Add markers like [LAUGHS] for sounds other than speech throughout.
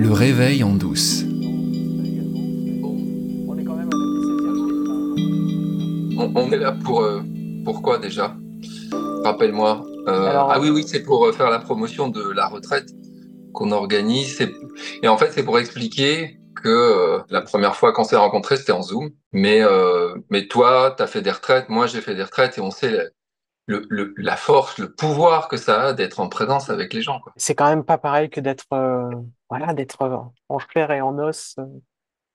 Le réveil en douce. On, on est là pour euh, pourquoi déjà? Rappelle-moi. Euh, Alors, ah oui, oui, c'est pour euh, faire la promotion de la retraite qu'on organise. Et en fait, c'est pour expliquer que euh, la première fois qu'on s'est rencontrés, c'était en Zoom. Mais, euh, mais toi, tu as fait des retraites, moi, j'ai fait des retraites et on sait le, le- la force, le pouvoir que ça a d'être en présence avec les gens. C'est quand même pas pareil que d'être euh, voilà, d'être euh, en chair et en os euh,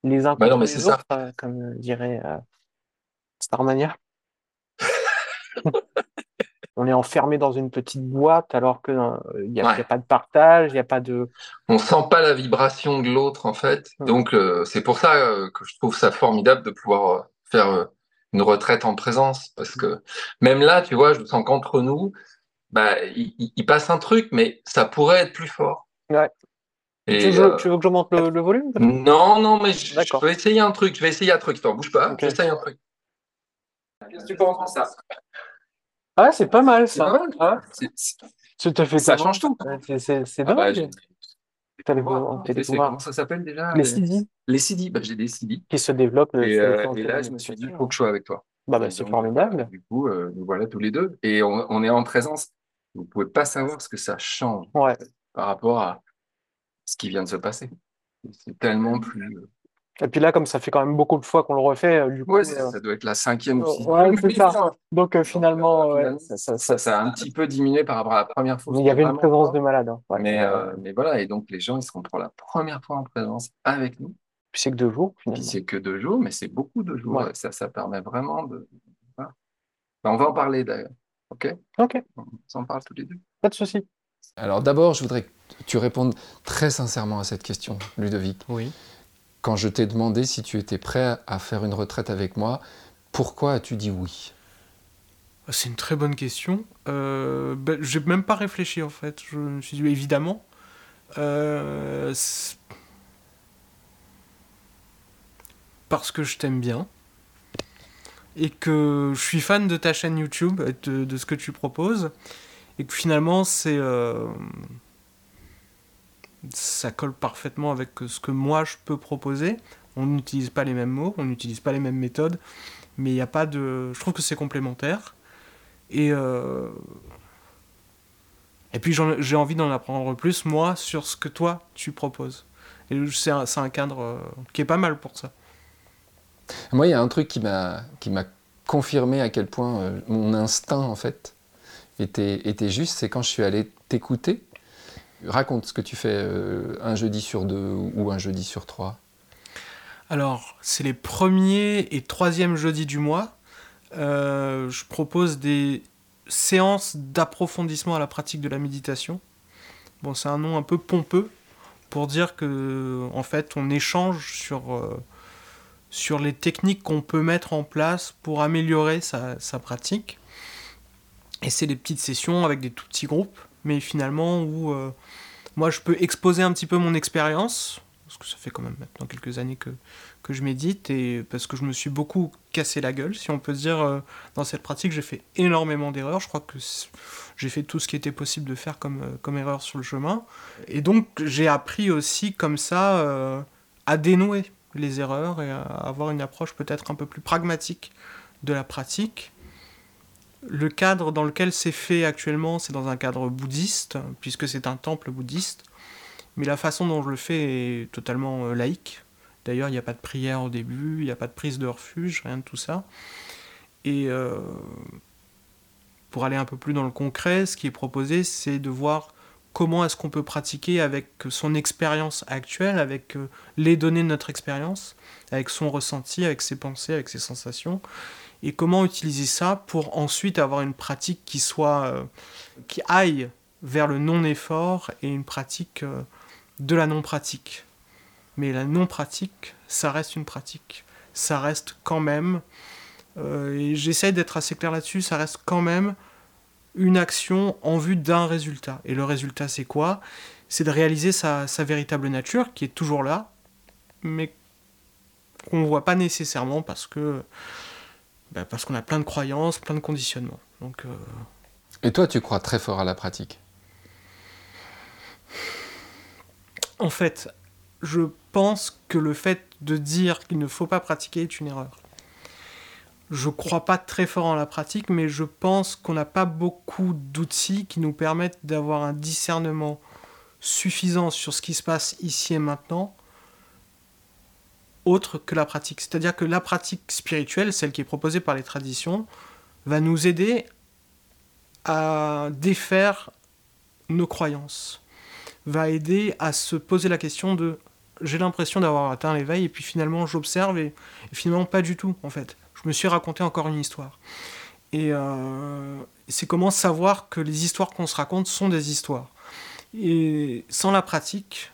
les uns Bah non, contre mais les ça. autres, euh, comme dirait Starmania. [LAUGHS] On est enfermé dans une petite boîte alors que euh, il n'y a, Ouais. a pas de partage, il n'y a pas de. On sent pas la vibration de l'autre, en fait. Hmm. Donc, euh, c'est pour ça euh, que je trouve ça formidable de pouvoir faire euh, une retraite en présence. Parce que même là, tu vois, je sens qu'entre nous, bah, il, passe un truc, mais ça pourrait être plus fort. Ouais. Et, tu, veux, euh, tu veux que je monte le, le volume? non, non, mais je, je vais essayer un truc. Je vais essayer un truc. Attends, bouge pas. Ok. J'essaye un truc. Qu'est-ce que tu penses de ça? Ah, c'est pas mal C'est ça. pas mal. Ah, C'est- c'est- tu te fais Ça change tout. C'est Ah bah, les C'est- pouvoirs. Comment ça s'appelle déjà Les CD Les CD. Bah, j'ai des CD. qui se développent. le- Et, euh, et là, je me suis dit, il faut que je sois avec toi. Bah, bah, c'est formidable. Du coup, euh, nous voilà tous les deux. Et on, on est en présence. Vous pouvez pas savoir ce que ça change Ouais. par rapport à ce qui vient de se passer. C'est tellement plus. Et puis là, comme ça fait quand même beaucoup de fois qu'on le refait, euh, du coup, Ouais, ça, euh, ça doit être la cinquième ou Ouais, sixième. c'est ça. [LAUGHS] donc euh, finalement, euh, ouais, ça, ça- Ça, ça a un petit peu diminué par rapport à la première fois. Mais il y avait une présence pas. de malade. Hein. Ouais. Mais, euh, mais voilà, et donc les gens, ils seront pour la première fois en présence avec nous. Puis c'est que deux jours, Puis finalement. c'est que deux jours, mais c'est beaucoup de jours. Ouais. Ça, ça permet vraiment de. voilà. Ben, on va en parler d'ailleurs. OK? Ok, On s'en parle tous les deux. pas de souci. Alors d'abord, je voudrais que tu répondes très sincèrement à cette question, Ludovic. Oui. Quand je t'ai demandé si tu étais prêt à faire une retraite avec moi, pourquoi as-tu dit oui? Ah, C'est une très bonne question. Euh, ben, j'ai même pas réfléchi en fait. Je me suis dit évidemment. Euh, parce que je t'aime bien. Et que je suis fan de ta chaîne YouTube, de, de ce que tu proposes. Et que finalement, c'est. euh, ça colle parfaitement avec ce que moi je peux proposer. On n'utilise pas les mêmes mots, on n'utilise pas les mêmes méthodes. Mais il n'y a pas de. Je trouve que c'est complémentaire. Et. euh, Et puis j'ai envie d'en apprendre plus, moi, sur ce que toi, tu proposes. Et c'est un, cadre euh, qui est pas mal pour ça. Moi, il y a un truc qui m'a qui m'a confirmé à quel point euh, mon instinct en fait était était juste, c'est quand je suis allé t'écouter. Raconte ce que tu fais euh, un jeudi sur deux ou un jeudi sur trois. Alors, c'est les premiers et troisièmes jeudis du mois. Euh, je propose des séances d'approfondissement à la pratique de la méditation. Bon, c'est un nom un peu pompeux pour dire que, en fait, on échange sur, euh, les techniques qu'on peut mettre en place pour améliorer sa pratique. Et c'est des petites sessions avec des tout petits groupes, mais finalement où euh, moi je peux exposer un petit peu mon expérience, parce que ça fait quand même maintenant quelques années que, je médite, et parce que je me suis beaucoup cassé la gueule, si on peut dire, euh, dans cette pratique, j'ai fait énormément d'erreurs, je crois que j'ai fait tout ce qui était possible de faire comme, euh, comme erreur sur le chemin, et donc j'ai appris aussi comme ça à dénouer les erreurs et à avoir une approche peut-être un peu plus pragmatique de la pratique. Le cadre dans lequel c'est fait actuellement, c'est dans un cadre bouddhiste, puisque c'est un temple bouddhiste. Mais la façon dont je le fais est totalement euh, laïque. D'ailleurs, il n'y a pas de prière au début, il n'y a pas de prise de refuge, rien de tout ça. Et euh, pour aller un peu plus dans le concret, ce qui est proposé, c'est de voir comment est-ce qu'on peut pratiquer avec son expérience actuelle, avec euh, les données de notre expérience, avec son ressenti, avec ses pensées, avec ses sensations, et comment utiliser ça pour ensuite avoir une pratique qui soit euh, qui aille vers le non-effort et une pratique euh, de la non-pratique. Mais la non-pratique, ça reste une pratique. Ça reste quand même, euh, et j'essaie d'être assez clair là-dessus, ça reste quand même une action en vue d'un résultat. Et le résultat, c'est quoi? C'est de réaliser sa, sa véritable nature, qui est toujours là, mais qu'on ne voit pas nécessairement parce que bah, parce qu'on a plein de croyances, plein de conditionnements. Donc, euh, Et toi, tu crois très fort à la pratique? En fait, je pense que le fait de dire qu'il ne faut pas pratiquer est une erreur. Je crois pas très fort en la pratique, mais je pense qu'on n'a pas beaucoup d'outils qui nous permettent d'avoir un discernement suffisant sur ce qui se passe ici et maintenant, autre que la pratique. C'est-à-dire que la pratique spirituelle, celle qui est proposée par les traditions, va nous aider à défaire nos croyances, va aider à se poser la question de j'ai l'impression d'avoir atteint l'éveil et puis finalement j'observe et, finalement pas du tout en fait. Je me suis raconté encore une histoire. Et euh, c'est comment savoir que les histoires qu'on se raconte sont des histoires. Et sans la pratique,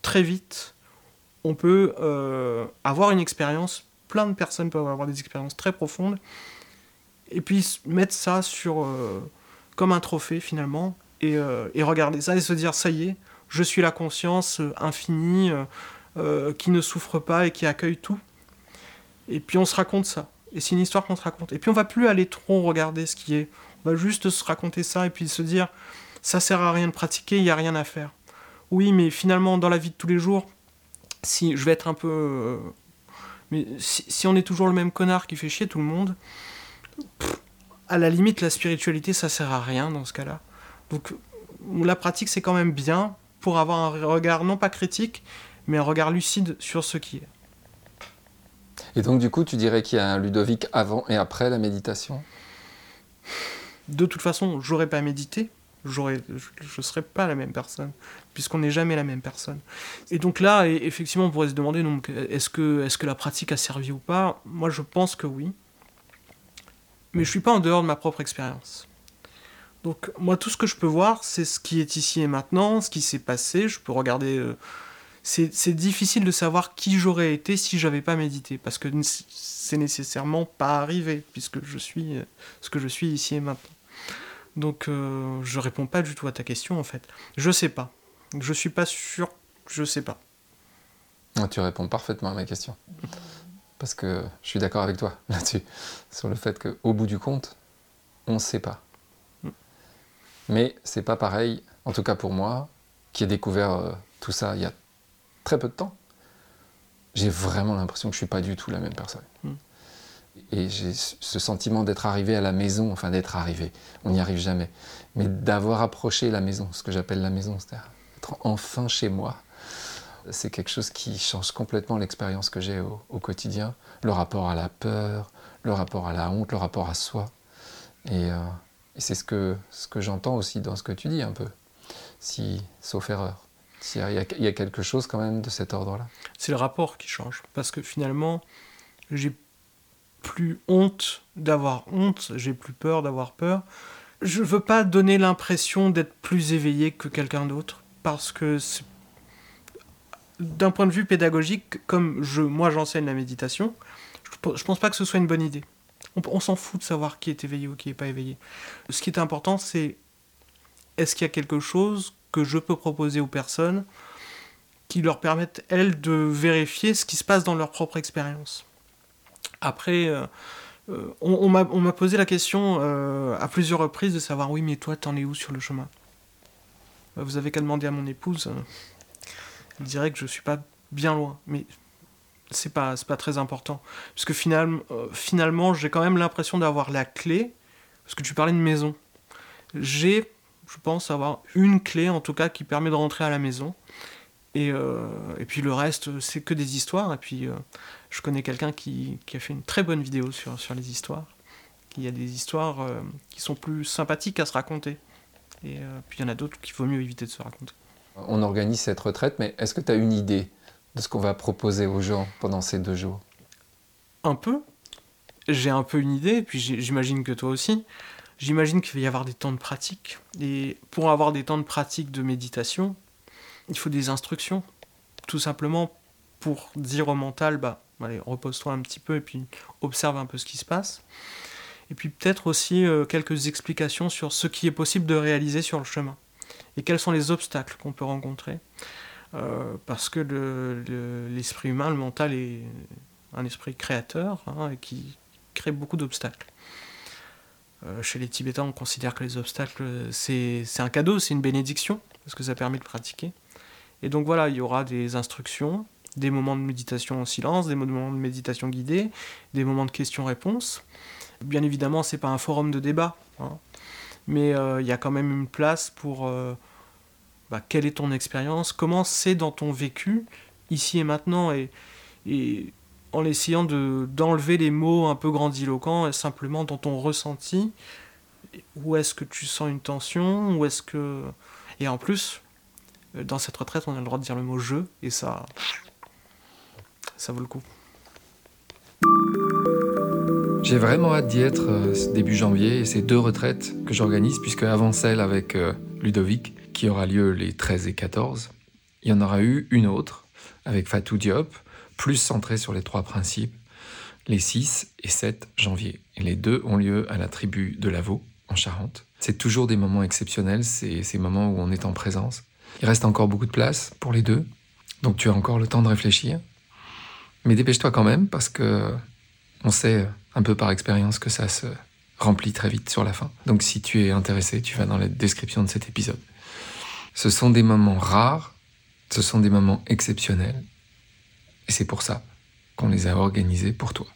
très vite, on peut euh, avoir une expérience, plein de personnes peuvent avoir des expériences très profondes, et puis mettre ça sur euh, comme un trophée finalement, et, regarder ça et se dire ça y est, je suis la conscience infinie qui ne souffre pas et qui accueille tout. Et puis on se raconte ça. Et c'est une histoire qu'on se raconte. Et puis on va plus aller trop regarder ce qui est. On va juste se raconter ça et puis se dire ça sert à rien de pratiquer, il n'y a rien à faire. Oui, mais finalement, dans la vie de tous les jours, si je vais être un peu. mais si, on est toujours le même connard qui fait chier tout le monde, à la limite, la spiritualité, ça sert à rien dans ce cas-là. Donc la pratique, c'est quand même bien, pour avoir un regard non pas critique, mais un regard lucide sur ce qui est. Et donc du coup, tu dirais qu'il y a un Ludovic avant et après la méditation? De toute façon, j'aurais pas médité, j'aurais, je ne serais pas la même personne, puisqu'on n'est jamais la même personne. Et donc là, effectivement, on pourrait se demander, donc, est-ce que, est-ce que la pratique a servi ou pas? Moi, je pense que oui. Mais je suis pas en dehors de ma propre expérience. Donc moi tout ce que je peux voir c'est ce qui est ici et maintenant, ce qui s'est passé, je peux regarder... Euh, c'est difficile de savoir qui j'aurais été si j'avais pas médité, parce que c'est nécessairement pas arrivé, puisque je suis euh, ce que je suis ici et maintenant. Donc euh, je réponds pas du tout à ta question en fait. Je sais pas. Je suis pas sûr, je sais pas. Ah, tu réponds parfaitement à ma question. Parce que je suis d'accord avec toi [LAUGHS] là-dessus, sur le fait qu'au bout du compte, on ne sait pas. Mais c'est pas pareil, en tout cas pour moi, qui ai découvert euh, tout ça il y a très peu de temps. J'ai vraiment l'impression que je suis pas du tout la même personne. Hmm. Et j'ai ce sentiment d'être arrivé à la maison, enfin d'être arrivé, on n'y arrive jamais, mais d'avoir approché la maison, ce que j'appelle la maison, c'est-à-dire être enfin chez moi. C'est quelque chose qui change complètement l'expérience que j'ai au, quotidien, le rapport à la peur, le rapport à la honte, le rapport à soi. Et, euh, et c'est ce que, ce que j'entends aussi dans ce que tu dis un peu, si, sauf erreur. Il y, a, quelque chose quand même de cet ordre-là. C'est le rapport qui change, parce que finalement, j'ai plus honte d'avoir honte, j'ai plus peur d'avoir peur. Je veux pas donner l'impression d'être plus éveillé que quelqu'un d'autre, parce que d'un point de vue pédagogique, comme je, moi j'enseigne la méditation, je, je pense pas que ce soit une bonne idée. On, s'en fout de savoir qui est éveillé ou qui n'est pas éveillé. Ce qui est important, c'est est-ce qu'il y a quelque chose que je peux proposer aux personnes qui leur permettent, elles, de vérifier ce qui se passe dans leur propre expérience. Après, euh, euh, on, m'a posé la question euh, à plusieurs reprises de savoir, oui, mais toi, t'en es où sur le chemin? Vous avez qu'à demander à mon épouse. Elle dirait que je suis pas bien loin. Mais c'est pas, pas très important. Parce que finalement, finalement j'ai quand même l'impression d'avoir la clé, parce que tu parlais de maison. J'ai, je pense, avoir une clé, en tout cas, qui permet de rentrer à la maison. Et, euh, et puis le reste, c'est que des histoires. Et puis, euh, je connais quelqu'un qui, qui, a fait une très bonne vidéo sur, sur les histoires. Il y a des histoires qui sont plus sympathiques à se raconter. Et puis il y en a d'autres qu'il vaut mieux éviter de se raconter. On organise cette retraite, mais est-ce que tu as une idée de ce qu'on va proposer aux gens pendant ces deux jours? Un peu. J'ai un peu une idée, puis j'imagine que toi aussi. J'imagine qu'il va y avoir des temps de pratique. Et pour avoir des temps de pratique de méditation, il faut des instructions. Tout simplement pour dire au mental, bah, allez, repose-toi un petit peu et puis observe un peu ce qui se passe. Et puis peut-être aussi euh, quelques explications sur ce qui est possible de réaliser sur le chemin. Et quels sont les obstacles qu'on peut rencontrer. Euh, parce que l'esprit le, humain, le mental, est un esprit créateur hein, et qui crée beaucoup d'obstacles. Euh, chez les Tibétains, on considère que les obstacles, c'est un cadeau, c'est une bénédiction, parce que ça permet de pratiquer. Et donc voilà, il y aura des instructions, des moments de méditation en silence, des moments de méditation guidée, des moments de questions-réponses. Bien évidemment, c'est pas un forum de débat, hein. mais euh, il y a quand même une place pour euh, bah, quelle est ton expérience, comment c'est dans ton vécu, ici et maintenant, en essayant de, d'enlever les mots un peu grandiloquents, et simplement dans ton ressenti, où est-ce que tu sens une tension, où est-ce que... Et en plus, dans cette retraite, on a le droit de dire le mot je, et ça, ça vaut le coup. J'ai vraiment hâte d'y être euh, début janvier et c'est deux retraites que j'organise puisque avant celle avec euh, Ludovic qui aura lieu les 13 et 14, il y en aura eu une autre avec Fatou Diop, plus centrée sur les trois principes, les 6 et 7 janvier. Les deux ont lieu à la tribu de Lavaux en Charente. C'est toujours des moments exceptionnels, c'est ces moments où on est en présence. Il reste encore beaucoup de place pour les deux, donc tu as encore le temps de réfléchir. Mais dépêche-toi quand même parce que on sait un peu par expérience que ça se remplit très vite sur la fin. Donc si tu es intéressé, tu vas dans la description de cet épisode. Ce sont des moments rares, ce sont des moments exceptionnels. Et c'est pour ça qu'on les a organisés pour toi.